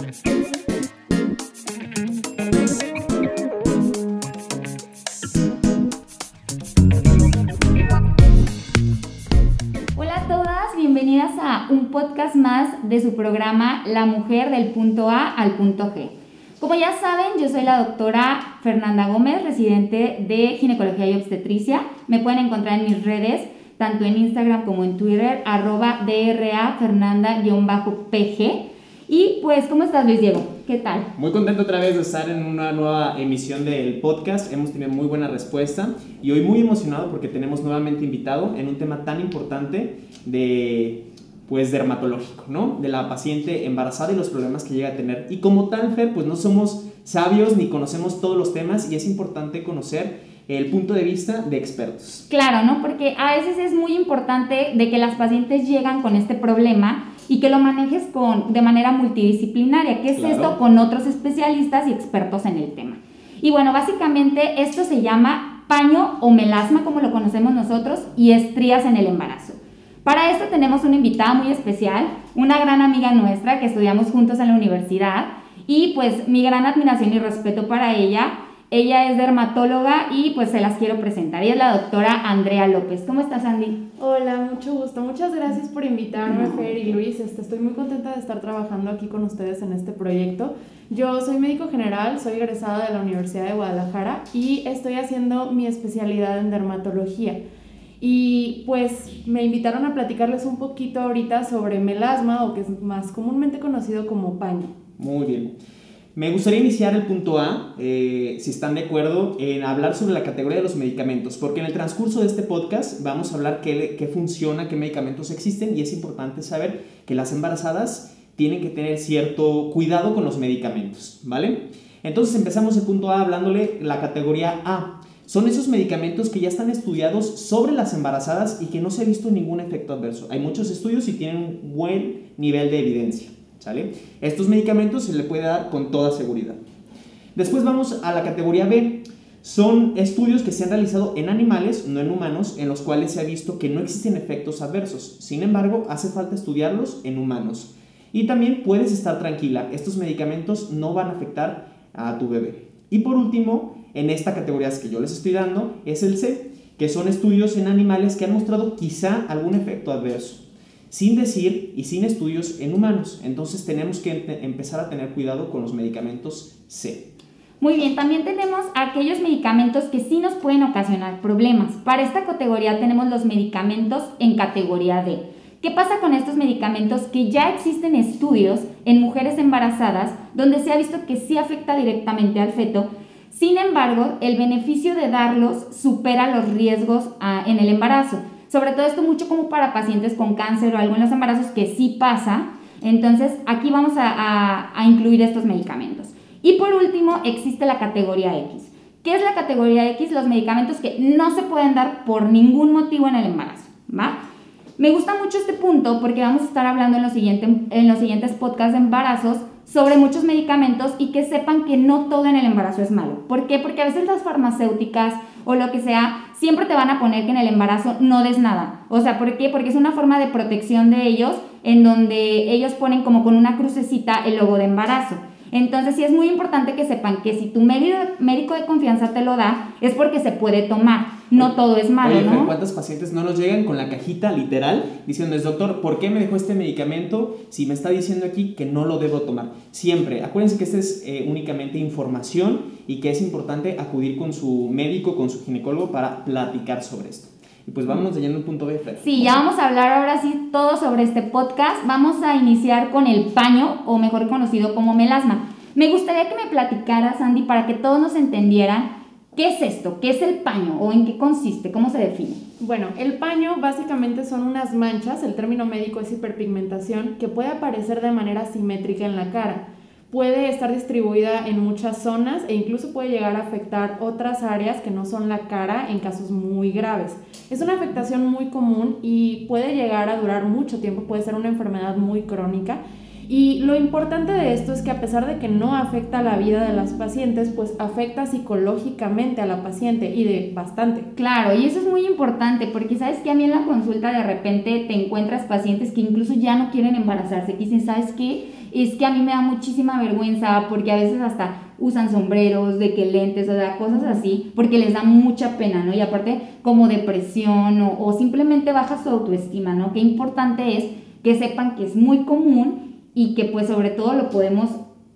Hola a todas, bienvenidas a un podcast más de su programa La mujer del punto A al punto G. Como ya saben, yo soy la doctora Fernanda Gómez, residente de ginecología y obstetricia. Me pueden encontrar en mis redes, tanto en Instagram como en Twitter, arroba DRA Fernanda-PG. Y pues, ¿cómo estás Luis Diego? ¿Qué tal? Muy contento otra vez de estar en una nueva emisión del podcast. Hemos tenido muy buena respuesta y hoy muy emocionado porque tenemos nuevamente invitado en un tema tan importante de pues dermatológico, ¿no? De la paciente embarazada y los problemas que llega a tener. Y como tal, Fer, pues no somos sabios ni conocemos todos los temas y es importante conocer el punto de vista de expertos. Claro, ¿no? Porque a veces es muy importante de que las pacientes llegan con este problema y que lo manejes con, de manera multidisciplinaria, que es esto con otros especialistas y expertos en el tema. Y bueno, básicamente esto se llama paño o melasma, como lo conocemos nosotros, y estrías en el embarazo. Para esto tenemos una invitada muy especial, una gran amiga nuestra que estudiamos juntos en la universidad y pues mi gran admiración y respeto para ella ella es dermatóloga y pues se las quiero presentar. Ella es la doctora Andrea López. ¿Cómo estás, Andy? Hola, mucho gusto. Muchas gracias por invitarme, Fer y Luis. Este, estoy muy contenta de estar trabajando aquí con ustedes en este proyecto. Yo soy médico general, soy egresada de la Universidad de Guadalajara y estoy haciendo mi especialidad en dermatología. Y pues me invitaron a platicarles un poquito ahorita sobre melasma o que es más comúnmente conocido como paño. Muy bien. Me gustaría iniciar el punto A, eh, si están de acuerdo, en hablar sobre la categoría de los medicamentos, porque en el transcurso de este podcast vamos a hablar qué, qué funciona, qué medicamentos existen y es importante saber que las embarazadas tienen que tener cierto cuidado con los medicamentos, ¿vale? Entonces empezamos el punto A hablándole la categoría A. Son esos medicamentos que ya están estudiados sobre las embarazadas y que no se ha visto ningún efecto adverso. Hay muchos estudios y tienen un buen nivel de evidencia. Estos medicamentos se le puede dar con toda seguridad. Después vamos a la categoría B. Son estudios que se han realizado en animales, no en humanos, en los cuales se ha visto que no existen efectos adversos. Sin embargo, hace falta estudiarlos en humanos. Y también puedes estar tranquila, estos medicamentos no van a afectar a tu bebé. Y por último, en esta categoría que yo les estoy dando, es el C, que son estudios en animales que han mostrado quizá algún efecto adverso sin decir y sin estudios en humanos. Entonces tenemos que empezar a tener cuidado con los medicamentos C. Muy bien, también tenemos aquellos medicamentos que sí nos pueden ocasionar problemas. Para esta categoría tenemos los medicamentos en categoría D. ¿Qué pasa con estos medicamentos que ya existen estudios en mujeres embarazadas donde se ha visto que sí afecta directamente al feto? Sin embargo, el beneficio de darlos supera los riesgos ah, en el embarazo. Sobre todo esto mucho como para pacientes con cáncer o los embarazos que sí pasa. Entonces aquí vamos a, incluir estos medicamentos. Y por último existe la categoría X. ¿Qué es la categoría X? Los medicamentos que no se pueden dar por ningún motivo en el embarazo. ¿va? Me gusta mucho este punto porque vamos a estar hablando en los, en los siguientes podcasts de embarazos sobre muchos medicamentos y que sepan que no todo en el embarazo es malo. ¿Por qué? Porque a veces las farmacéuticas o lo que sea, siempre te van a poner que en el embarazo no des nada. O sea, ¿por qué? Porque es una forma de protección de ellos en donde ellos ponen como con una crucecita el logo de embarazo. Entonces sí es muy importante que sepan que si tu médico de confianza te lo da, es porque se puede tomar. No todo es malo, Oye, ¿no? ¿Cuántos pacientes no nos llegan con la cajita literal diciendo, doctor, ¿por qué me dejó este medicamento si me está diciendo aquí que no lo debo tomar? Siempre, acuérdense que esta es eh, únicamente información y que es importante acudir con su médico, con su ginecólogo para platicar sobre esto. Y pues vámonos leyendo el punto B, Sí, ya vamos a hablar ahora sí todo sobre este podcast. Vamos a iniciar con el paño, o mejor conocido como melasma. Me gustaría que me platicaras, Andy, para que todos nos entendieran ¿Qué es esto? ¿Qué es el paño o en qué consiste? ¿Cómo se define? Bueno, el paño básicamente son unas manchas, el término médico es hiperpigmentación, que puede aparecer de manera simétrica en la cara. Puede estar distribuida en muchas zonas e incluso puede llegar a afectar otras áreas que no son la cara en casos muy graves. Es una afectación muy común y puede llegar a durar mucho tiempo, puede ser una enfermedad muy crónica y lo importante de esto es que a pesar de que no afecta la vida de las pacientes, pues afecta psicológicamente a la paciente y de bastante. Claro, y eso es muy importante porque sabes que a mí en la consulta de repente te encuentras pacientes que incluso ya no quieren embarazarse, que dicen, ¿sabes qué? Es que a mí me da muchísima vergüenza porque a veces hasta usan sombreros, de que lentes, o sea, cosas así, porque les da mucha pena, ¿no? Y aparte como depresión o, o simplemente baja su autoestima, ¿no? Qué importante es que sepan que es muy común y que pues sobre todo lo podemos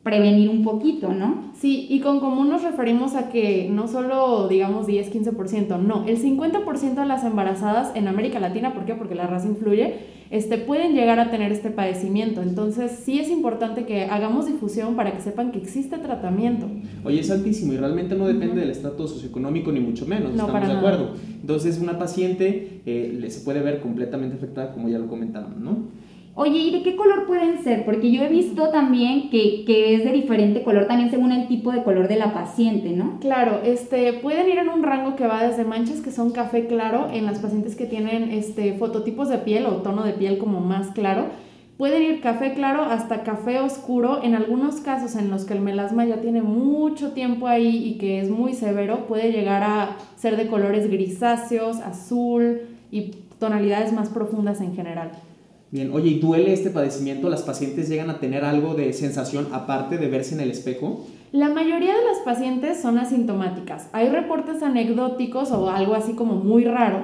prevenir un poquito, ¿no? Sí, y con común nos referimos a que no solo digamos 10, 15%, no, el 50% de las embarazadas en América Latina, ¿por qué? Porque la raza influye, este, pueden llegar a tener este padecimiento. Entonces sí es importante que hagamos difusión para que sepan que existe tratamiento. Oye, es altísimo y realmente no depende del estatus socioeconómico ni mucho menos, no, estamos de acuerdo. Entonces una paciente eh, se puede ver completamente afectada como ya lo comentábamos, ¿no? Oye, ¿y de qué color pueden ser? Porque yo he visto también que, que, es de diferente color, también según el tipo de color de la paciente, ¿no? Claro, este, pueden ir en un rango que va desde manchas que son café claro en las pacientes que tienen este, fototipos de piel o tono de piel como más claro. Pueden ir café claro hasta café oscuro. En algunos casos en los que el melasma ya tiene mucho tiempo ahí y que es muy severo, puede llegar a ser de colores grisáceos, azul y tonalidades más profundas en general. Bien, oye, ¿y duele este padecimiento? ¿Las pacientes llegan a tener algo de sensación aparte de verse en el espejo? La mayoría de las pacientes son asintomáticas. Hay reportes anecdóticos o algo así como muy raro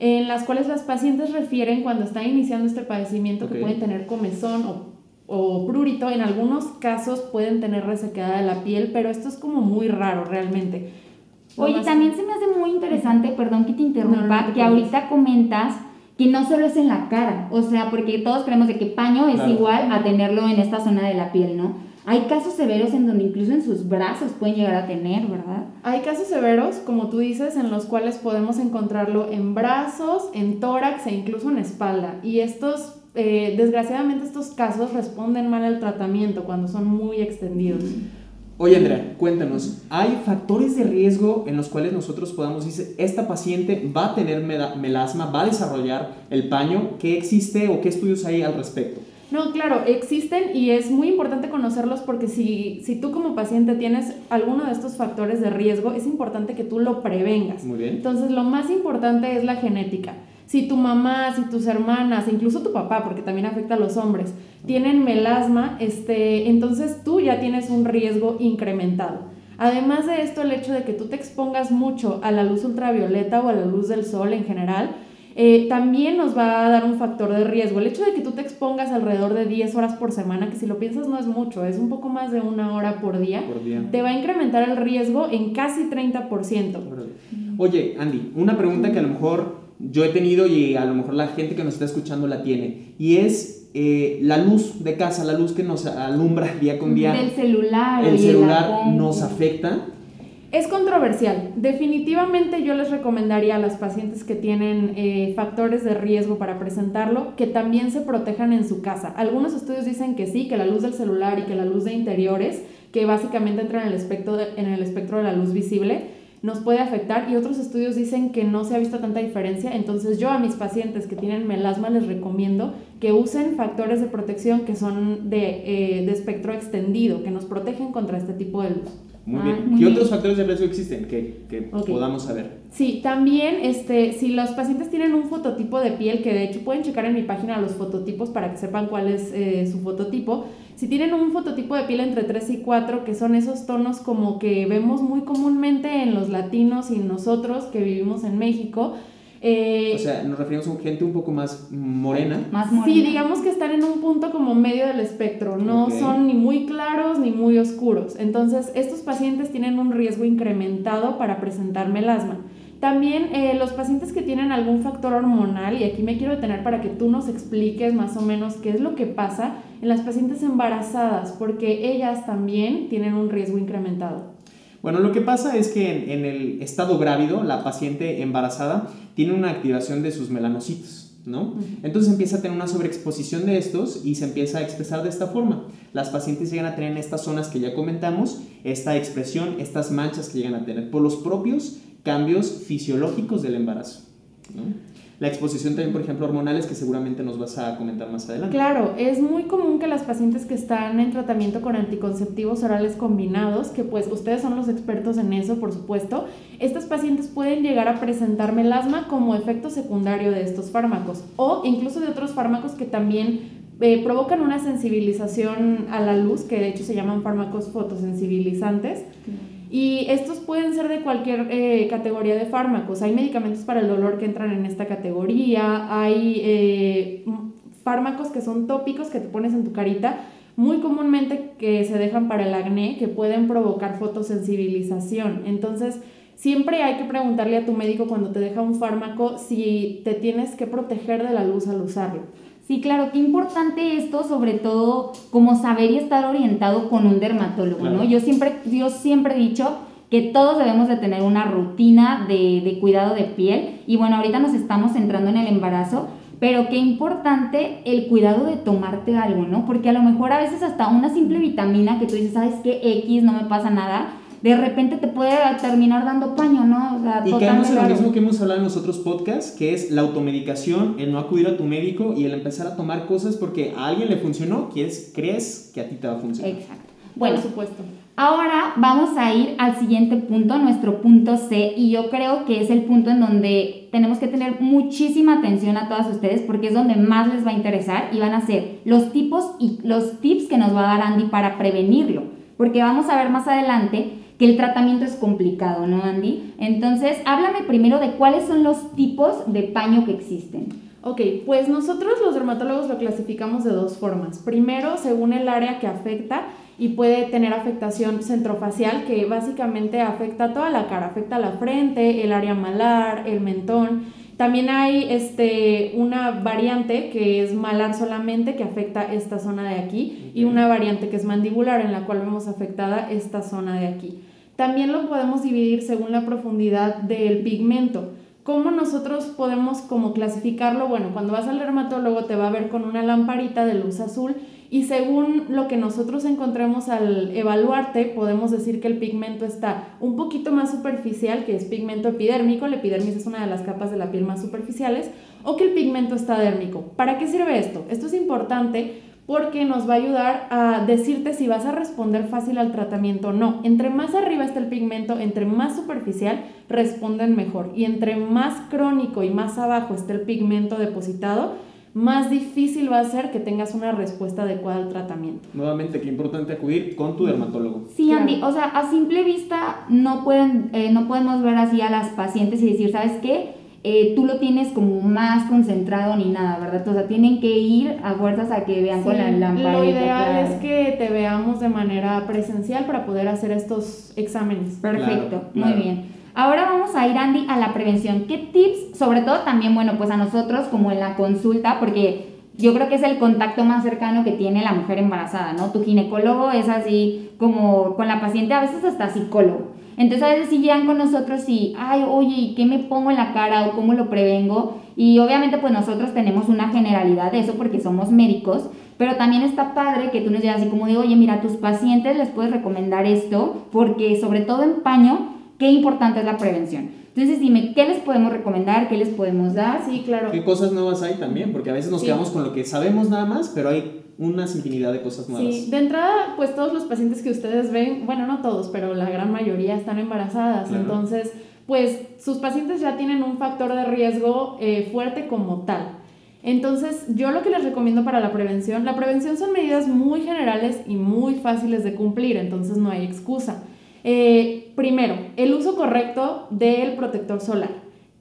en las cuales las pacientes refieren cuando están iniciando este padecimiento okay. que pueden tener comezón o, o prurito. En algunos casos pueden tener resequedad de la piel, pero esto es como muy raro realmente. Oye, también se me hace muy interesante, perdón que te interrumpa, no, no te que ahorita comentas que no solo es en la cara, o sea, porque todos creemos de que paño es claro. igual a tenerlo en esta zona de la piel, ¿no? Hay casos severos en donde incluso en sus brazos pueden llegar a tener, ¿verdad? Hay casos severos, como tú dices, en los cuales podemos encontrarlo en brazos, en tórax e incluso en espalda. Y estos, eh, desgraciadamente, estos casos responden mal al tratamiento cuando son muy extendidos. Oye, Andrea, cuéntanos, ¿hay factores de riesgo en los cuales nosotros podamos decir, esta paciente va a tener melasma, va a desarrollar el paño? ¿Qué existe o qué estudios hay al respecto? No, claro, existen y es muy importante conocerlos porque si, si tú como paciente tienes alguno de estos factores de riesgo, es importante que tú lo prevengas. Muy bien. Entonces, lo más importante es la genética. Si tu mamá, si tus hermanas, incluso tu papá, porque también afecta a los hombres, tienen melasma, este, entonces tú ya tienes un riesgo incrementado. Además de esto, el hecho de que tú te expongas mucho a la luz ultravioleta o a la luz del sol en general, eh, también nos va a dar un factor de riesgo. El hecho de que tú te expongas alrededor de 10 horas por semana, que si lo piensas no es mucho, es un poco más de una hora por día, por día. te va a incrementar el riesgo en casi 30%. Oye, Andy, una pregunta que a lo mejor yo he tenido y a lo mejor la gente que nos está escuchando la tiene, y es eh, la luz de casa, la luz que nos alumbra día con día. Del celular. El celular nos afecta. Es controversial. Definitivamente yo les recomendaría a las pacientes que tienen eh, factores de riesgo para presentarlo que también se protejan en su casa. Algunos estudios dicen que sí, que la luz del celular y que la luz de interiores, que básicamente entra en el espectro de, en el espectro de la luz visible, nos puede afectar y otros estudios dicen que no se ha visto tanta diferencia. Entonces yo a mis pacientes que tienen melasma les recomiendo que usen factores de protección que son de, eh, de espectro extendido, que nos protegen contra este tipo de luz. Muy bien. Muy ¿Qué bien. otros factores de riesgo existen que, que okay. podamos saber? Sí, también este, si los pacientes tienen un fototipo de piel, que de hecho pueden checar en mi página los fototipos para que sepan cuál es eh, su fototipo. Si tienen un fototipo de piel entre 3 y 4, que son esos tonos como que vemos muy comúnmente en los latinos y nosotros que vivimos en México, eh, o sea, nos referimos a gente un poco más morena. Más morena. Sí, digamos que están en un punto como medio del espectro, no okay. son ni muy claros ni muy oscuros. Entonces, estos pacientes tienen un riesgo incrementado para presentar melasma. También eh, los pacientes que tienen algún factor hormonal, y aquí me quiero detener para que tú nos expliques más o menos qué es lo que pasa en las pacientes embarazadas, porque ellas también tienen un riesgo incrementado. Bueno, lo que pasa es que en, en, el estado grávido, la paciente embarazada tiene una activación de sus melanocitos, ¿no? Entonces empieza a tener una sobreexposición de estos y se empieza a expresar de esta forma. Las pacientes llegan a tener en estas zonas que ya comentamos esta expresión, estas manchas que llegan a tener por los propios cambios fisiológicos del embarazo, ¿no? la exposición también, por ejemplo, hormonales, que seguramente nos vas a comentar más adelante. Claro, es muy común que las pacientes que están en tratamiento con anticonceptivos orales combinados, que pues ustedes son los expertos en eso, por supuesto, estas pacientes pueden llegar a presentar melasma como efecto secundario de estos fármacos o incluso de otros fármacos que también eh, provocan una sensibilización a la luz, que de hecho se llaman fármacos fotosensibilizantes. Y estos pueden ser de cualquier eh, categoría de fármacos. Hay medicamentos para el dolor que entran en esta categoría, hay eh, fármacos que son tópicos que te pones en tu carita, muy comúnmente que se dejan para el acné, que pueden provocar fotosensibilización. Entonces, siempre hay que preguntarle a tu médico cuando te deja un fármaco si te tienes que proteger de la luz al usarlo. Sí, claro, qué importante esto, sobre todo como saber y estar orientado con un dermatólogo, ¿no? Yo siempre, yo siempre he dicho que todos debemos de tener una rutina de, de cuidado de piel y bueno, ahorita nos estamos entrando en el embarazo, pero qué importante el cuidado de tomarte algo, ¿no? Porque a lo mejor a veces hasta una simple vitamina que tú dices, ¿sabes qué? X, no me pasa nada, de repente te puede terminar dando paño, ¿no? O sea, y caemos en lo mismo que hemos hablado en los otros podcasts, que es la automedicación, el no acudir a tu médico y el empezar a tomar cosas porque a alguien le funcionó, quieres, crees que a ti te va a funcionar. Exacto. Bueno, Por supuesto. Ahora vamos a ir al siguiente punto, nuestro punto C, y yo creo que es el punto en donde tenemos que tener muchísima atención a todas ustedes porque es donde más les va a interesar y van a ser los tipos y los tips que nos va a dar Andy para prevenirlo, porque vamos a ver más adelante que el tratamiento es complicado, ¿no, Andy? Entonces, háblame primero de cuáles son los tipos de paño que existen. Ok, pues nosotros los dermatólogos lo clasificamos de dos formas. Primero, según el área que afecta y puede tener afectación centrofacial, que básicamente afecta toda la cara, afecta la frente, el área malar, el mentón. También hay este, una variante que es malar solamente, que afecta esta zona de aquí, y una variante que es mandibular, en la cual vemos afectada esta zona de aquí. También lo podemos dividir según la profundidad del pigmento. ¿Cómo nosotros podemos como clasificarlo? Bueno, cuando vas al dermatólogo te va a ver con una lamparita de luz azul y según lo que nosotros encontremos al evaluarte, podemos decir que el pigmento está un poquito más superficial, que es pigmento epidérmico, la epidermis es una de las capas de la piel más superficiales, o que el pigmento está dérmico. ¿Para qué sirve esto? Esto es importante porque nos va a ayudar a decirte si vas a responder fácil al tratamiento o no. Entre más arriba está el pigmento, entre más superficial, responden mejor. Y entre más crónico y más abajo está el pigmento depositado, más difícil va a ser que tengas una respuesta adecuada al tratamiento. Nuevamente, qué importante acudir con tu dermatólogo. Sí, Andy, o sea, a simple vista no, pueden, eh, no podemos ver así a las pacientes y decir, ¿sabes qué? Eh, tú lo tienes como más concentrado ni nada, ¿verdad? O sea, tienen que ir a fuerzas a que vean con la lámpara. Lo ideal es que te veamos de manera presencial para poder hacer estos exámenes. Perfecto, muy bien. Ahora vamos a ir, Andy, a la prevención. ¿Qué tips, sobre todo también, bueno, pues a nosotros como en la consulta, porque yo creo que es el contacto más cercano que tiene la mujer embarazada, ¿no? Tu ginecólogo es así como con la paciente, a veces hasta psicólogo. Entonces a veces sí llegan con nosotros y, ay, oye, ¿y qué me pongo en la cara o cómo lo prevengo? Y obviamente pues nosotros tenemos una generalidad de eso porque somos médicos, pero también está padre que tú nos digas así como de, oye, mira, a tus pacientes les puedes recomendar esto porque sobre todo en paño, qué importante es la prevención. Entonces dime, ¿qué les podemos recomendar? ¿Qué les podemos dar? Sí, claro. ¿Qué cosas nuevas hay también? Porque a veces nos quedamos con lo que sabemos nada más, pero hay una infinidad de cosas nuevas. Sí, de entrada, pues todos los pacientes que ustedes ven, bueno, no todos, pero la gran mayoría están embarazadas. Entonces, pues sus pacientes ya tienen un factor de riesgo eh, fuerte como tal. Entonces, yo lo que les recomiendo para la prevención, la prevención son medidas muy generales y muy fáciles de cumplir, entonces no hay excusa. Eh, primero, el uso correcto del protector solar.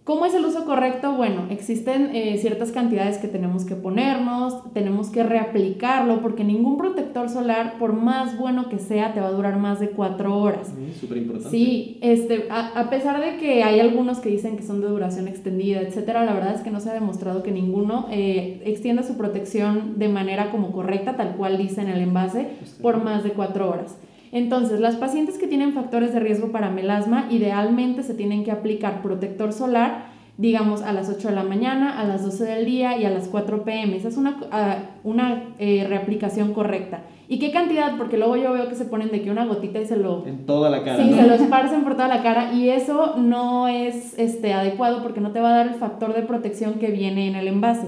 ¿Cómo es el uso correcto? Bueno, existen eh, ciertas cantidades que tenemos que ponernos, tenemos que reaplicarlo, porque ningún protector solar, por más bueno que sea, te va a durar más de cuatro horas. Súper importante. Sí, este, a, pesar de que hay algunos que dicen que son de duración extendida, etcétera, la verdad es que no se ha demostrado que ninguno eh, extienda su protección de manera como correcta, tal cual dice en el envase, por más de cuatro horas. Entonces, las pacientes que tienen factores de riesgo para melasma, idealmente se tienen que aplicar protector solar, digamos, a las 8 de la mañana, a las 12 del día y a las 4 pm. Esa es una, ah, una eh, reaplicación correcta. ¿Y qué cantidad? Porque luego yo veo que se ponen de que una gotita y se lo... En toda la cara. Sí, se lo esparcen por toda la cara y eso no es este, adecuado porque no te va a dar el factor de protección que viene en el envase.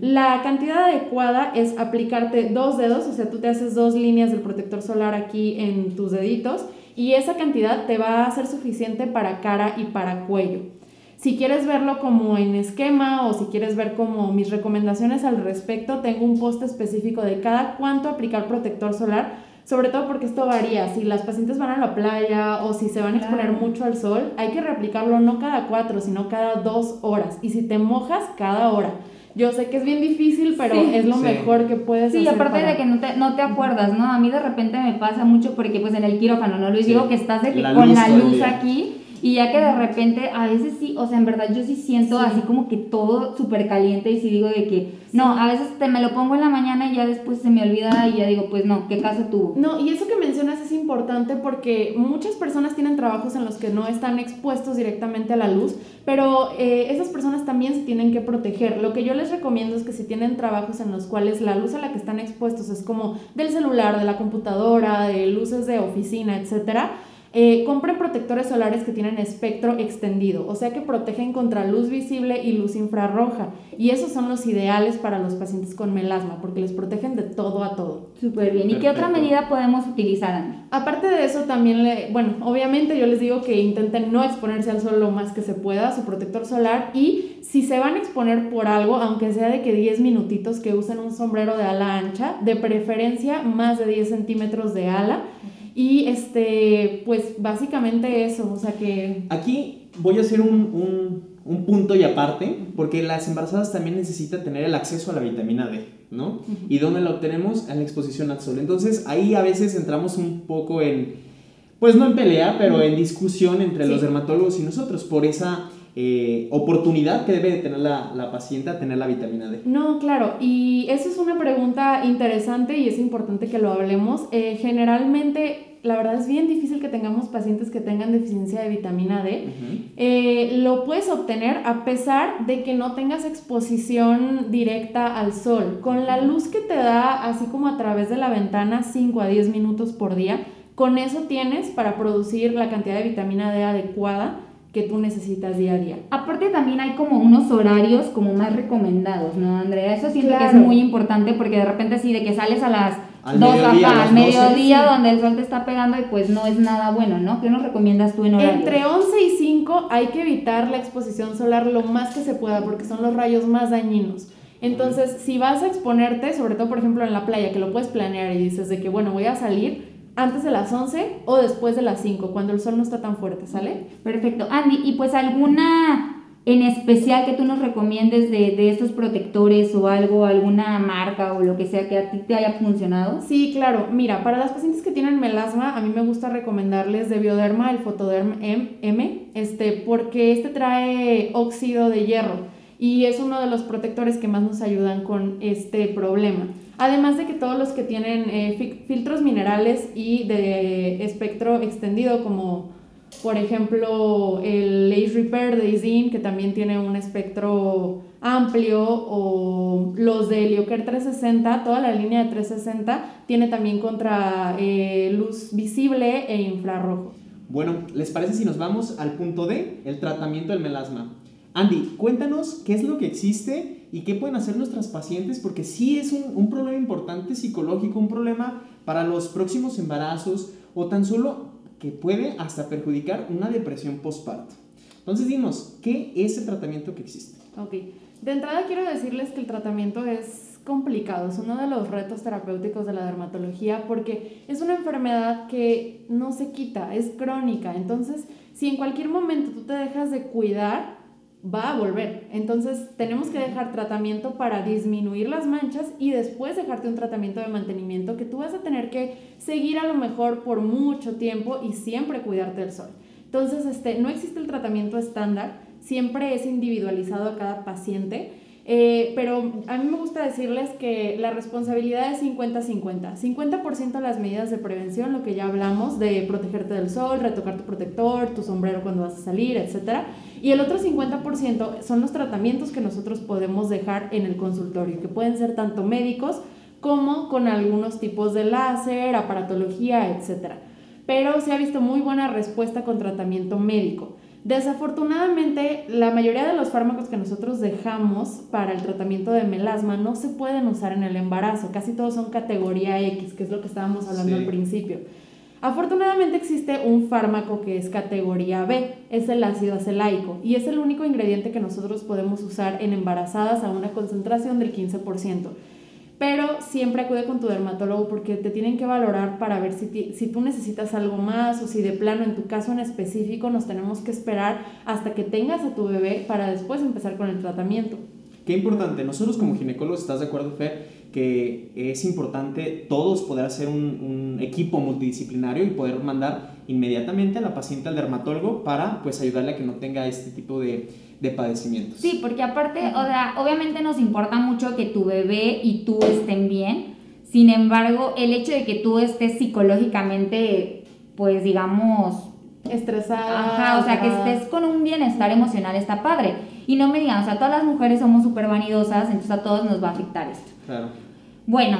La cantidad adecuada es aplicarte dos dedos, o sea, tú te haces dos líneas del protector solar aquí en tus deditos y esa cantidad te va a ser suficiente para cara y para cuello. Si quieres verlo como en esquema o si quieres ver como mis recomendaciones al respecto, tengo un post específico de cada cuánto aplicar protector solar, sobre todo porque esto varía. Si las pacientes van a la playa o si se van a exponer mucho al sol, hay que reaplicarlo no cada cuatro, sino cada dos horas. Y si te mojas, cada hora. Yo sé que es bien difícil, pero es lo mejor que puedes sí, hacer. Sí, aparte de que no te, no te acuerdas, ¿no? A mí de repente me pasa mucho porque pues en el quirófano, ¿no? Luis, digo que estás de que con la luz aquí y ya que de repente, a veces sí, o sea, en verdad yo sí siento así como que todo súper caliente y sí digo de que, no, a veces te me lo pongo en la mañana y ya después se me olvida y ya digo, pues no, ¿qué caso tuvo? No, y eso que mencionas es importante porque muchas personas tienen trabajos en los que no están expuestos directamente a la luz, pero eh, esas personas también se tienen que proteger. Lo que yo les recomiendo es que si tienen trabajos en los cuales la luz a la que están expuestos es como del celular, de la computadora, de luces de oficina, etcétera, eh, compren protectores solares que tienen espectro extendido, o sea que protegen contra luz visible y luz infrarroja. Y esos son los ideales para los pacientes con melasma, porque les protegen de todo a todo. Súper bien. ¿Y qué otra medida podemos utilizar, Andy? Aparte de eso, también, le, bueno, obviamente yo les digo que intenten no exponerse al sol lo más que se pueda, su protector solar, y si se van a exponer por algo, aunque sea de que 10 minutitos, que usen un sombrero de ala ancha, de preferencia más de 10 centímetros de ala y este, pues básicamente eso, o sea que... Aquí voy a hacer un, un, punto y aparte, porque las embarazadas también necesitan tener el acceso a la vitamina D, ¿no? ¿Y dónde la obtenemos? En la exposición al sol. Entonces ahí a veces entramos un poco en, pues no en pelea, pero en discusión entre los dermatólogos y nosotros por esa eh, oportunidad que debe de tener la, la, paciente a tener la vitamina D? No, claro, y eso es una pregunta interesante y es importante que lo hablemos. Eh, generalmente, la verdad es bien difícil que tengamos pacientes que tengan deficiencia de vitamina D. Eh, lo puedes obtener a pesar de que no tengas exposición directa al sol. Con la luz que te da, así como a través de la ventana, 5 a 10 minutos por día, con eso tienes para producir la cantidad de vitamina D adecuada que tú necesitas día a día. Aparte también hay como unos horarios como más recomendados, ¿no, Andrea? Eso siento que es muy importante porque de repente sí, de que sales a las al dos, mediodía, al mediodía donde el sol te está pegando y pues no es nada bueno, ¿no? ¿Qué nos recomiendas tú en horario? Entre 11 y 5 hay que evitar la exposición solar lo más que se pueda porque son los rayos más dañinos. Entonces, si vas a exponerte, sobre todo por ejemplo en la playa, que lo puedes planear y dices de que, bueno, voy a salir, antes de las 11 o después de las 5, cuando el sol no está tan fuerte, ¿sale? Perfecto. Andy, ¿y pues alguna en especial que tú nos recomiendes de, de, estos protectores o algo, alguna marca o lo que sea que a ti te haya funcionado? Sí, claro. Mira, para las pacientes que tienen melasma, a mí me gusta recomendarles de Bioderma el Fotoderm M, este, porque este trae óxido de hierro y es uno de los protectores que más nos ayudan con este problema. Además de que todos los que tienen eh, filtros minerales y de espectro extendido, como por ejemplo el Age Repair de Izin, que también tiene un espectro amplio, o los de Helioker 360, toda la línea de 360 tiene también contra eh, luz visible e infrarrojo. Bueno, ¿les parece si nos vamos al punto D, el tratamiento del melasma? Andy, cuéntanos qué es lo que existe y qué pueden hacer nuestras pacientes, porque sí es un, problema importante psicológico, un problema para los próximos embarazos o tan solo que puede hasta perjudicar una depresión postparto. Entonces, dinos, ¿qué es el tratamiento que existe? Ok, de entrada quiero decirles que el tratamiento es complicado, es uno de los retos terapéuticos de la dermatología porque es una enfermedad que no se quita, es crónica. Entonces, si en cualquier momento tú te dejas de cuidar, va a volver. Entonces tenemos que dejar tratamiento para disminuir las manchas y después dejarte un tratamiento de mantenimiento que tú vas a tener que seguir a lo mejor por mucho tiempo y siempre cuidarte del sol. Entonces, este, no existe el tratamiento estándar, siempre es individualizado a cada paciente eh, pero a mí me gusta decirles que la responsabilidad es 50-50. 50%, las medidas de prevención, lo que ya hablamos, de protegerte del sol, retocar tu protector, tu sombrero cuando vas a salir, etc. Y el otro 50% son los tratamientos que nosotros podemos dejar en el consultorio, que pueden ser tanto médicos como con algunos tipos de láser, aparatología, etc. Pero se ha visto muy buena respuesta con tratamiento médico. Desafortunadamente, la mayoría de los fármacos que nosotros dejamos para el tratamiento de melasma no se pueden usar en el embarazo. Casi todos son categoría X, que es lo que estábamos hablando al principio. Afortunadamente existe un fármaco que es categoría B, es el ácido acelaico, y es el único ingrediente que nosotros podemos usar en embarazadas a una concentración del 15%. Pero siempre acude con tu dermatólogo porque te tienen que valorar para ver si, si tú necesitas algo más o si de plano en tu caso en específico nos tenemos que esperar hasta que tengas a tu bebé para después empezar con el tratamiento. Qué importante, nosotros como ginecólogos, ¿estás de acuerdo, Fer? Que es importante todos poder hacer un, equipo multidisciplinario y poder mandar inmediatamente a la paciente al dermatólogo para pues ayudarle a que no tenga este tipo de, de padecimientos. Sí, porque aparte, o sea, obviamente nos importa mucho que tu bebé y tú estén bien, sin embargo, el hecho de que tú estés psicológicamente, pues digamos, estresada. Ajá, o sea, que estés con un bienestar emocional está padre. Y no me digan, o sea, todas las mujeres somos súper vanidosas, entonces a todos nos va a afectar esto. Claro. Bueno,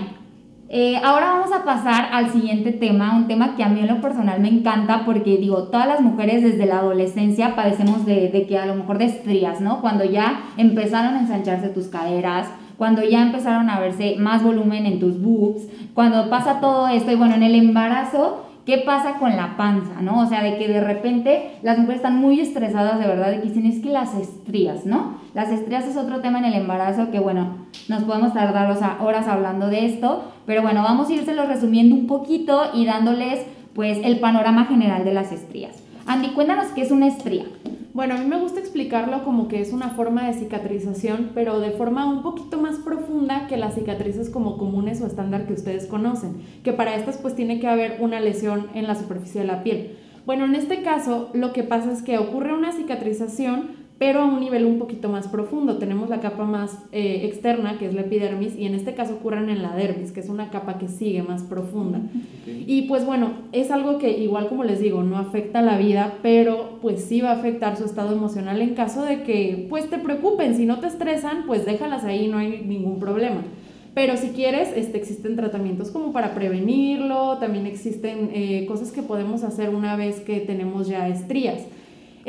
eh, ahora vamos a pasar al siguiente tema, un tema que a mí en lo personal me encanta porque digo, todas las mujeres desde la adolescencia padecemos de, de que a lo mejor de estrías, ¿no? Cuando ya empezaron a ensancharse tus caderas, cuando ya empezaron a verse más volumen en tus boobs, cuando pasa todo esto y bueno, en el embarazo ¿Qué pasa con la panza, no? O sea, de que de repente las mujeres están muy estresadas de verdad y que dicen, es que las estrías, ¿no? Las estrías es otro tema en el embarazo que, bueno, nos podemos tardar horas hablando de esto, pero bueno, vamos a írselo resumiendo un poquito y dándoles, pues, el panorama general de las estrías. Andy, cuéntanos qué es una estría. Bueno, a mí me gusta explicarlo como que es una forma de cicatrización, pero de forma un poquito más profunda que las cicatrices como comunes o estándar que ustedes conocen, que para estas pues tiene que haber una lesión en la superficie de la piel. Bueno, en este caso lo que pasa es que ocurre una cicatrización pero a un nivel un poquito más profundo. Tenemos la capa más eh, externa, que es la epidermis, y en este caso ocurren en la dermis, que es una capa que sigue más profunda. Y pues bueno, es algo que igual como les digo, no afecta la vida, pero pues sí va a afectar su estado emocional en caso de que pues te preocupen, si no te estresan, pues déjalas ahí, no hay ningún problema. Pero si quieres, este, existen tratamientos como para prevenirlo, también existen eh, cosas que podemos hacer una vez que tenemos ya estrías.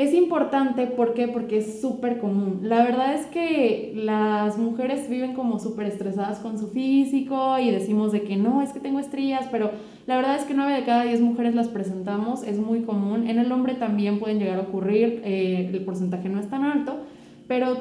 Es importante, ¿por qué? Porque es súper común. La verdad es que las mujeres viven como súper estresadas con su físico y decimos de que no, es que tengo estrías, pero la verdad es que 9 de cada 10 mujeres las presentamos, es muy común. En el hombre también pueden llegar a ocurrir, eh, el porcentaje no es tan alto, pero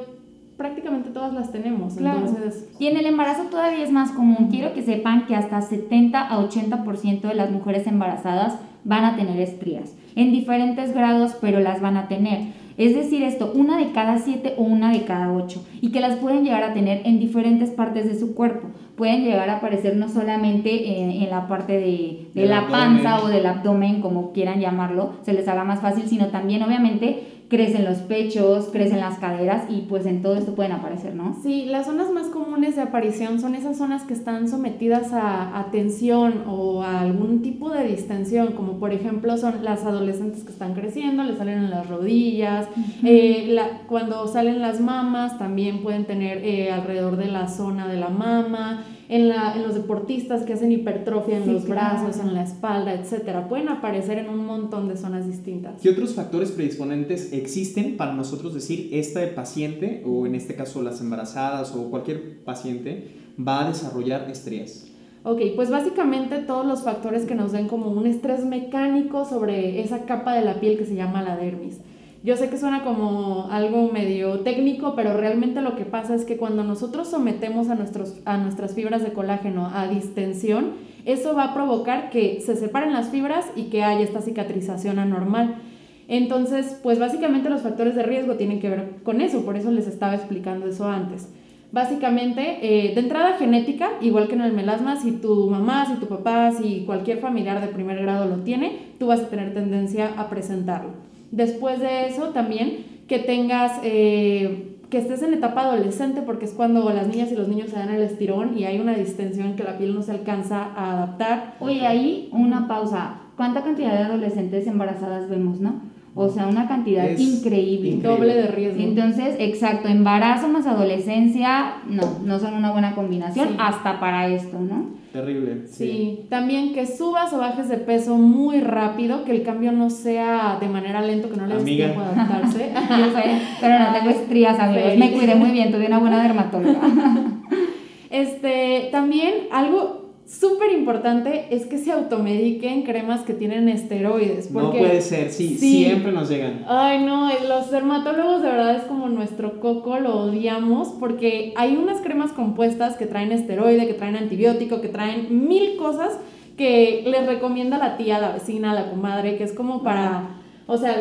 prácticamente todas las tenemos. Entonces... Y en el embarazo todavía es más común. Quiero que sepan que hasta 70 a 80% de las mujeres embarazadas van a tener estrías en diferentes grados, pero las van a tener. Es decir, esto, una de cada siete o una de cada ocho, y que las pueden llegar a tener en diferentes partes de su cuerpo. Pueden llegar a aparecer no solamente en, la parte de, de la panza o del abdomen, como quieran llamarlo, se les haga más fácil, sino también obviamente crecen los pechos, crecen las caderas y pues en todo esto pueden aparecer, ¿no? Sí, las zonas más comunes de aparición son esas zonas que están sometidas a, tensión o a algún tipo de distensión, como por ejemplo son las adolescentes que están creciendo, les salen en las rodillas, eh, cuando salen las mamas también pueden tener eh, alrededor de la zona de la mama, en, la, en los deportistas que hacen hipertrofia en los brazos, en la espalda, etcétera. Pueden aparecer en un montón de zonas distintas. ¿Qué otros factores predisponentes existen para nosotros decir este paciente, o en este caso las embarazadas o cualquier paciente, va a desarrollar estrías? Ok, pues básicamente todos los factores que nos den como un estrés mecánico sobre esa capa de la piel que se llama la dermis. Yo sé que suena como algo medio técnico, pero realmente lo que pasa es que cuando nosotros sometemos a, nuestros, a nuestras fibras de colágeno a distensión, eso va a provocar que se separen las fibras y que haya esta cicatrización anormal. Entonces, pues básicamente los factores de riesgo tienen que ver con eso, por eso les estaba explicando eso antes. Básicamente, eh, de entrada genética, igual que en el melasma, si tu mamá, si tu papá, si cualquier familiar de primer grado lo tiene, tú vas a tener tendencia a presentarlo. Después de eso también que tengas, eh, que estés en etapa adolescente porque es cuando las niñas y los niños se dan el estirón y hay una distensión que la piel no se alcanza a adaptar. Oye, ahí una pausa. ¿Cuánta cantidad de adolescentes embarazadas vemos, no? O sea, una cantidad increíble. Doble de riesgo. Entonces, exacto, embarazo más adolescencia, no, no son una buena combinación hasta para esto, ¿no? Terrible. Sí. también que subas o bajes de peso muy rápido, que el cambio no sea de manera lento, que no le des tiempo a adaptarse. pero no tengo estrías, amigos. Me cuidé muy bien, tuve una buena dermatóloga. este, también algo súper importante es que se automediquen cremas que tienen esteroides. no puede ser, sí, siempre nos llegan. Ay, no, los dermatólogos de verdad es como nuestro coco, lo odiamos porque hay unas cremas compuestas que traen esteroide, que traen antibiótico, que traen mil cosas que les recomienda la tía, la vecina, la comadre, que es como para o sea,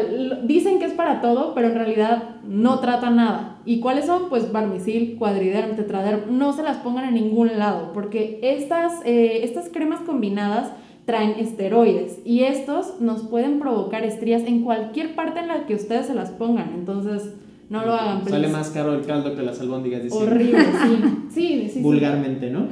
dicen que es para todo, pero en realidad no trata nada. ¿Y cuáles son? Pues barmicil, cuadriderm, tetraderm. No se las pongan en ningún lado, porque estas, eh, estas cremas combinadas traen esteroides y estos nos pueden provocar estrías en cualquier parte en la que ustedes se las pongan. Entonces, no lo hagan. Sale más caro el caldo que las albóndigas. Horrible, sí. sí, sí Vulgarmente, ¿no?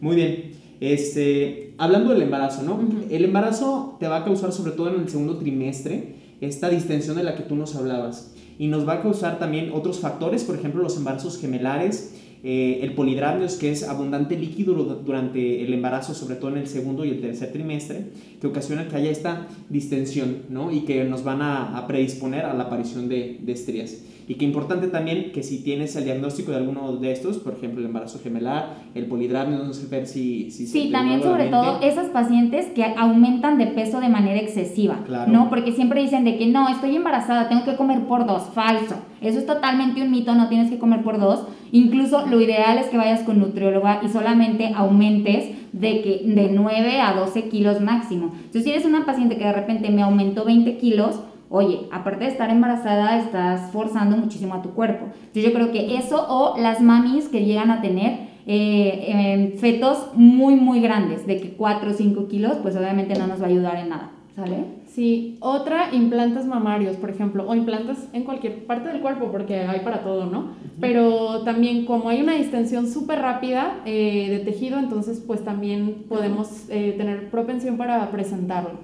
Muy bien. Este, hablando del embarazo, ¿no? El embarazo te va a causar, sobre todo en el segundo trimestre, esta distensión de la que tú nos hablabas. Y nos va a causar también otros factores, por ejemplo, los embarazos gemelares, eh, el polidramnios, que es abundante líquido durante el embarazo, sobre todo en el segundo y el tercer trimestre, que ocasiona que haya esta distensión, ¿no? Y que nos van a, predisponer a la aparición de, de estrías. Y que importante también que si tienes el diagnóstico de alguno de estos, por ejemplo el embarazo gemelar, el polidramio, no sé ver si... si sí, también sobre todo esas pacientes que aumentan de peso de manera excesiva, claro. ¿no? Porque siempre dicen de que no, estoy embarazada, tengo que comer por dos, falso. Eso es totalmente un mito, no tienes que comer por dos. Incluso lo ideal es que vayas con nutrióloga y solamente aumentes de, que, de 9 a 12 kilos máximo. Entonces, si eres una paciente que de repente me aumentó 20 kilos, oye, aparte de estar embarazada, estás forzando muchísimo a tu cuerpo. Entonces yo creo que eso o las mamis que llegan a tener eh, em, fetos muy, muy grandes, de que 4 o 5 kilos, pues obviamente no nos va a ayudar en nada, ¿sale? Sí, otra, implantes mamarios, por ejemplo, o implantes en cualquier parte del cuerpo, porque hay para todo, ¿no? Pero también como hay una distensión súper rápida eh, de tejido, entonces pues también podemos eh, tener propensión para presentarlo.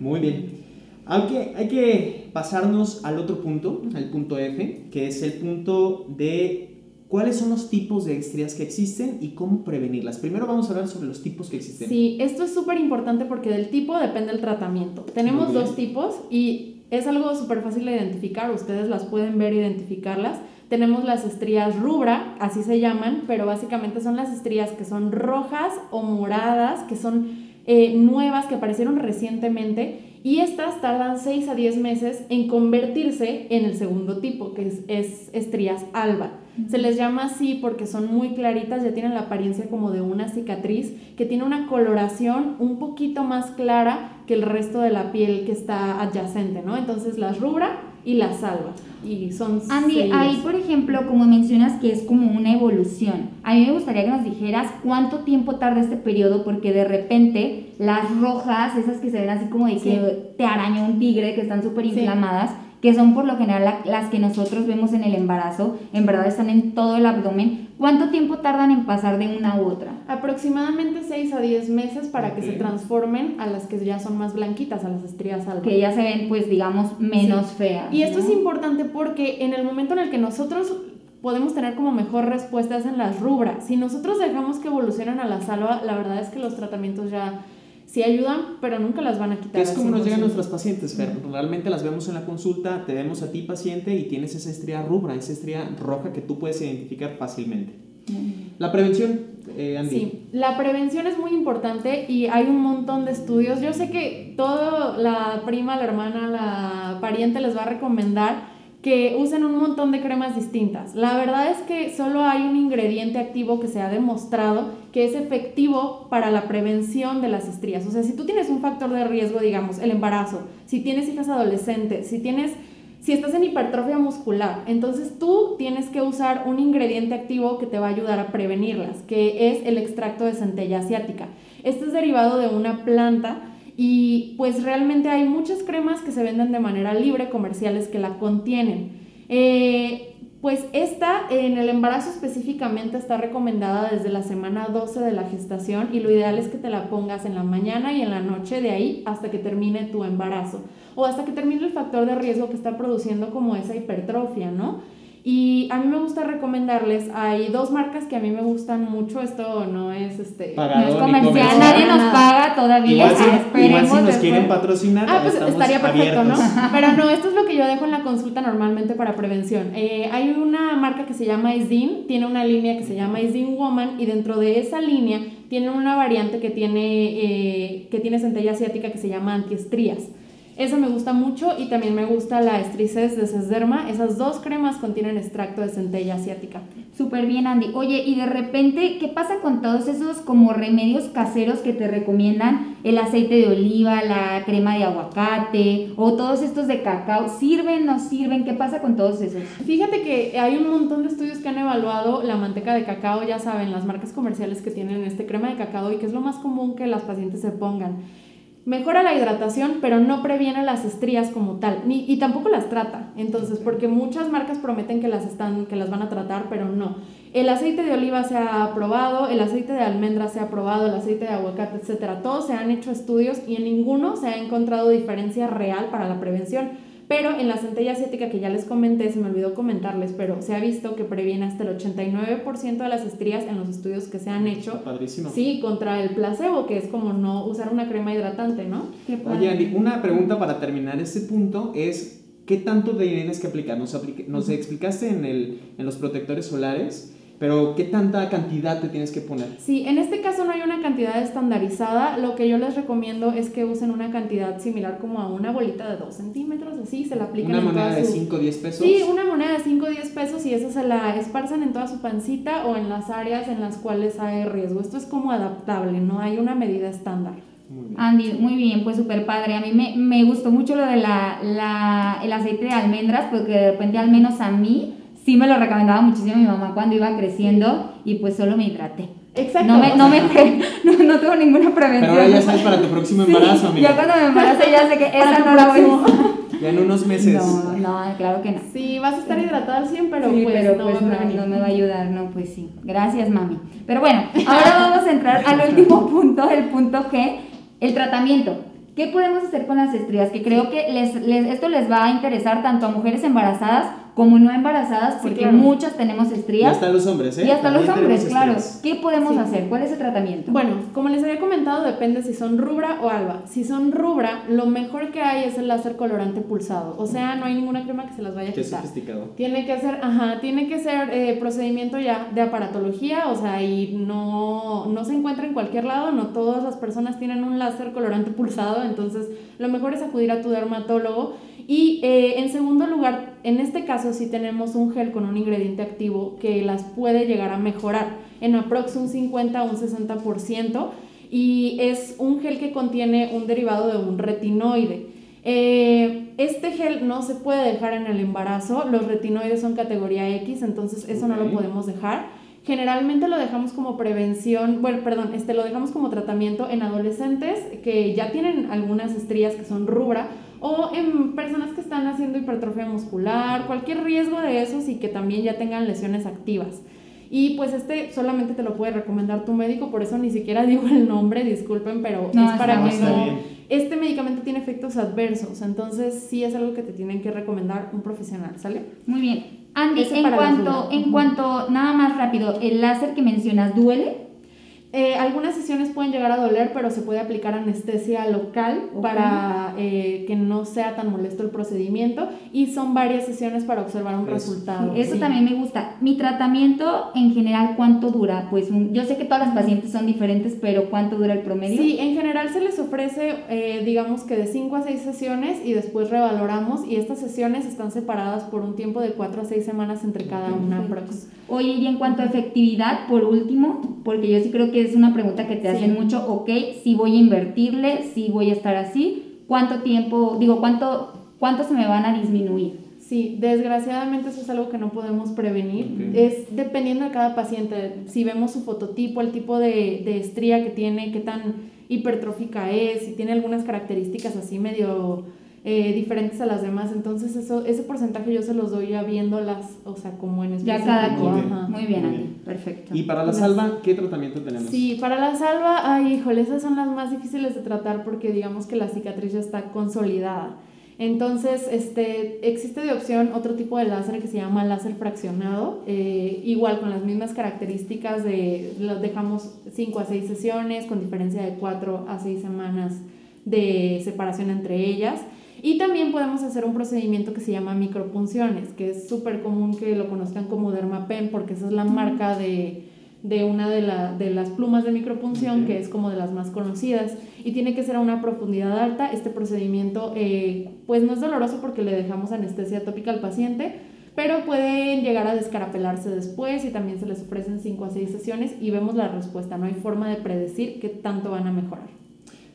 Muy bien. Aunque hay que pasarnos al otro punto, al punto F, que es el punto de cuáles son los tipos de estrías que existen y cómo prevenirlas. Primero vamos a hablar sobre los tipos que existen. Sí, esto es súper importante porque del tipo depende el tratamiento. Tenemos dos tipos y es algo súper fácil de identificar, ustedes las pueden ver e identificarlas. Tenemos las estrías rubra, así se llaman, pero básicamente son las estrías que son rojas o moradas, que son eh, nuevas, que aparecieron recientemente y estas tardan 6 a 10 meses en convertirse en el segundo tipo, que es, estrías alba. Se les llama así porque son muy claritas, ya tienen la apariencia como de una cicatriz, que tiene una coloración un poquito más clara que el resto de la piel que está adyacente, ¿no? Entonces las rubra y las alba. Y son Andy, ahí por ejemplo, como mencionas que es como una evolución, a mí me gustaría que nos dijeras cuánto tiempo tarda este periodo, porque de repente las rojas, esas que se ven así como de que te araña un tigre, que están súper inflamadas, que son por lo general las que nosotros vemos en el embarazo, en verdad están en todo el abdomen. ¿Cuánto tiempo tardan en pasar de una u otra? Aproximadamente 6 a 10 meses para que se transformen a las que ya son más blanquitas, a las estrías alba. Que ya se ven, pues, digamos, menos feas. Y esto es importante porque en el momento en el que nosotros podemos tener como mejor respuestas en las rubras, si nosotros dejamos que evolucionen a la salva, la verdad es que los tratamientos ya sí ayudan, pero nunca las van a quitar. Es como nos llegan nuestras pacientes, Fer. Realmente las vemos en la consulta, te vemos a ti paciente y tienes esa estría rubra, esa estría roja que tú puedes identificar fácilmente. La prevención, eh, Andy. Sí, la prevención es muy importante y hay un montón de estudios. Yo sé que todo la prima, la hermana, la pariente les va a recomendar que usen un montón de cremas distintas. La verdad es que solo hay un ingrediente activo que se ha demostrado que es efectivo para la prevención de las estrías. O sea, si tú tienes un factor de riesgo, digamos, el embarazo, si tienes hijas adolescentes, si tienes si estás en hipertrofia muscular, entonces tú tienes que usar un ingrediente activo que te va a ayudar a prevenirlas, que es el extracto de centella asiática. Este es derivado de una planta y pues realmente hay muchas cremas que se venden de manera libre, comerciales que la contienen. Eh, pues esta en el embarazo específicamente está recomendada desde la semana 12 de la gestación y lo ideal es que te la pongas en la mañana y en la noche de ahí hasta que termine tu embarazo o hasta que termine el factor de riesgo que está produciendo como esa hipertrofia, ¿no? Y a mí me gusta recomendarles, hay dos marcas que a mí me gustan mucho, esto no es este... No Pagado es ni comercial, comercial. nadie nos paga todavía. Igual si, igual si nos después. quieren patrocinar, Ah, pues estamos estaría perfecto, abiertos. ¿no? Pero no, esto es lo que yo dejo en la consulta normalmente para prevención. Eh, hay una marca que se llama Isdin, tiene una línea que se llama Isdin Woman y dentro de esa línea tiene una variante que tiene, eh, que tiene centella asiática que se llama antiestrías. Esa me gusta mucho y también me gusta la Estrices de Sesderma. Esas dos cremas contienen extracto de centella asiática. Súper bien, Andy. Oye, y de repente, ¿qué pasa con todos esos como remedios caseros que te recomiendan? El aceite de oliva, la crema de aguacate o todos estos de cacao. ¿Sirven, no sirven? ¿Qué pasa con todos esos? Fíjate que hay un montón de estudios que han evaluado la manteca de cacao, ya saben, las marcas comerciales que tienen este crema de cacao y que es lo más común que las pacientes se pongan. Mejora la hidratación, pero no previene las estrías como tal, ni, y tampoco las trata. Entonces, porque muchas marcas prometen que las, están, que las van a tratar, pero no. El aceite de oliva se ha aprobado, el aceite de almendra se ha aprobado, el aceite de aguacate, etcétera. Todos se han hecho estudios y en ninguno se ha encontrado diferencia real para la prevención. Pero en la centella asiática que ya les comenté, se me olvidó comentarles, pero se ha visto que previene hasta el 89% de las estrías en los estudios que se han hecho. Padrísimo. Sí, contra el placebo, que es como no usar una crema hidratante, ¿no? Qué padre. Oye, Andy, una pregunta para terminar este punto es, ¿qué tanto tienes que aplicar? Nos, aplica- nos explicaste en, el, en los protectores solares, pero ¿qué tanta cantidad te tienes que poner? Sí, en este caso no hay una cantidad estandarizada. Lo que yo les recomiendo es que usen una cantidad similar como a una bolita de 2 centímetros, así se la aplican ¿Una en moneda toda de su- 5 o 10 pesos? Sí, una moneda de 5 o 10 pesos y esa se la esparzan en toda su pancita o en las áreas en las cuales hay riesgo. Esto es como adaptable, no hay una medida estándar. Muy bien. Andy, muy bien, pues súper padre. A mí me, me gustó mucho lo de la, la- el aceite de almendras, porque de repente al menos a mí sí me lo recomendaba muchísimo mi mamá cuando iba creciendo y pues solo me hidraté. Exacto. No me, no me no, no tuvo ninguna prevención. Pero ahora ya sabes para tu próximo Sí, embarazo, amiga. Ya cuando me embarace ya sé que esa no la voy a. Ya en unos meses. No, no, claro que no. Sí, vas a estar hidratada al 100, pero Sí, pues pero no pues me va a ayudar, no, pues sí. Gracias, mami. Pero bueno, ahora vamos a entrar al último punto, el punto G, el tratamiento. ¿Qué podemos hacer con las estrías? Que creo que les, les- esto les va a interesar tanto a mujeres embarazadas como no embarazadas, Sí, porque claro. muchas tenemos Y estrías. hasta los hombres, ¿eh? Y hasta los hombres, claro. estrías. ¿Qué podemos Sí. hacer? ¿Cuál es el tratamiento? Bueno, como les había comentado, depende si son rubra o alba. Si son rubra, lo mejor que hay es el láser colorante pulsado. O sea, no hay ninguna crema que se las vaya a Qué quitar. sofisticado. Tiene que ser, ajá, tiene que ser eh, procedimiento ya de aparatología, o sea, y no, no se encuentra en cualquier lado, no todas las personas tienen un láser colorante pulsado, entonces lo mejor es acudir a tu dermatólogo. Y eh, en segundo lugar, en este caso sí tenemos un gel con un ingrediente activo que las puede llegar a mejorar en aprox un 50 o un 60% y es un gel que contiene un derivado de un retinoide. Eh, este gel no se puede dejar en el embarazo, los retinoides son categoría X, entonces eso no lo podemos dejar. Generalmente lo dejamos como prevención, bueno, perdón, este lo dejamos como tratamiento en adolescentes que ya tienen algunas estrías que son rubra o en personas que están haciendo hipertrofia muscular, cualquier riesgo de esos y que también ya tengan lesiones activas. Y pues este solamente te lo puede recomendar tu médico, por eso ni siquiera digo el nombre, disculpen, pero No, es para que no, bien. este medicamento tiene efectos adversos, entonces sí es algo que te tienen que recomendar un profesional, ¿sale? Muy bien. Andy, Ese en cuanto, en Ujú. cuanto, nada más rápido, el láser que mencionas, ¿duele? Eh, algunas sesiones pueden llegar a doler, pero se puede aplicar anestesia local Ok. para eh, que no sea tan molesto el procedimiento y son varias sesiones para observar un Eso. resultado. Eso sí. también me gusta. Mi tratamiento en general, ¿cuánto dura? Pues un- yo sé que todas las pacientes son diferentes, pero ¿cuánto dura el promedio? Sí, en general se les ofrece, eh, digamos que de 5 a 6 sesiones y después revaloramos y estas sesiones están separadas por un tiempo de 4 a 6 semanas entre cada una Perfecto. Oye, y en cuanto a efectividad, por último, porque yo sí creo que es una pregunta que te Sí. hacen mucho, ok, si voy a invertirle, si voy a estar así, ¿cuánto tiempo, digo, cuánto, cuánto se me van a disminuir? Sí, desgraciadamente eso es algo que no podemos prevenir. Es dependiendo de cada paciente. Si vemos su fototipo, el tipo de, de estría que tiene, qué tan hipertrófica es, si tiene algunas características así medio eh, diferentes a las demás. Entonces eso, ese porcentaje yo se los doy ya viéndolas, o sea, como en Ya específico. cada Muy bien. quien. Muy bien, Muy Andy, bien. perfecto. Y para la salva, ¿qué tratamiento tenemos? Sí, para la salva, ay, híjole, esas son las más difíciles de tratar porque digamos que la cicatriz ya está consolidada. Entonces, este, existe de opción otro tipo de láser que se llama láser fraccionado, eh, igual con las mismas características de, los dejamos 5 a 6 sesiones con diferencia de 4 a 6 semanas de separación entre ellas. Y también podemos hacer un procedimiento que se llama micropunciones, que es súper común que lo conozcan como Dermapen, porque esa es la marca de, de una de, la, de, las plumas de micropunción, que es como de las más conocidas, y tiene que ser a una profundidad alta. Este procedimiento eh, pues no es doloroso porque le dejamos anestesia tópica al paciente, pero pueden llegar a descarapelarse después y también se les ofrecen 5 a 6 sesiones y vemos la respuesta. No hay forma de predecir qué tanto van a mejorar.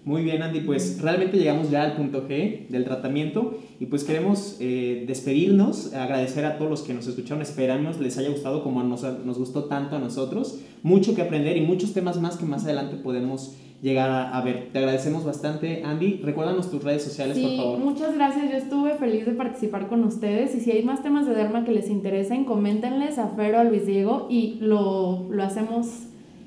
Muy bien, Andy, pues realmente llegamos ya al punto G del tratamiento y pues queremos eh, despedirnos, agradecer a todos los que nos escucharon, esperamos les haya gustado como nos, nos gustó tanto a nosotros, mucho que aprender y muchos temas más que más adelante podemos llegar a, ver. Te agradecemos bastante, Andy. Recuérdanos tus redes sociales, por favor. Muchas gracias, yo estuve feliz de participar con ustedes y si hay más temas de derma que les interesen, coméntenles a Fero, a Luis Diego y lo, lo hacemos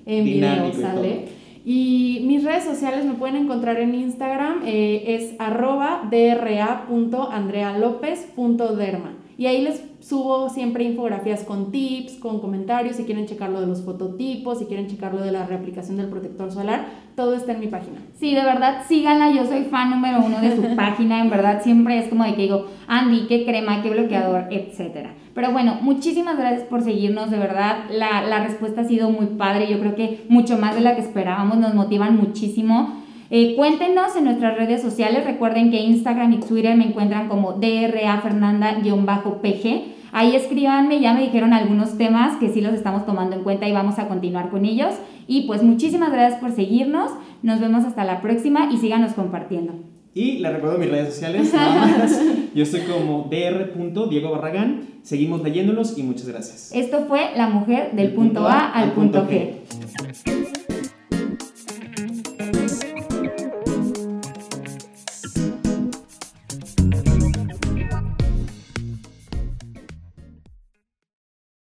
en video, ¿sale? Y mis redes sociales me pueden encontrar en Instagram, eh, es arroba dra.andrealopez.derma. Y ahí les subo siempre infografías con tips, con comentarios, si quieren checar lo de los fototipos, si quieren checar lo de la reaplicación del protector solar, todo está en mi página. Sí, de verdad, síganla, yo soy fan número uno de su página, en verdad siempre es como de que digo, Andy, qué crema, qué bloqueador, etcétera. Pero bueno, muchísimas gracias por seguirnos, de verdad, la, la respuesta ha sido muy padre, yo creo que mucho más de la que esperábamos, nos motivan muchísimo. Eh, cuéntenos en nuestras redes sociales. Recuerden que Instagram y Twitter me encuentran como DRA Fernanda-PG. Ahí escríbanme, ya me dijeron algunos temas que sí los estamos tomando en cuenta y vamos a continuar con ellos. Y pues muchísimas gracias por seguirnos. Nos vemos hasta la próxima y síganos compartiendo. Y les recuerdo mis redes sociales. Yo estoy como dr.diego Barragán. Seguimos leyéndolos y muchas gracias. Esto fue La Mujer del punto A al punto G.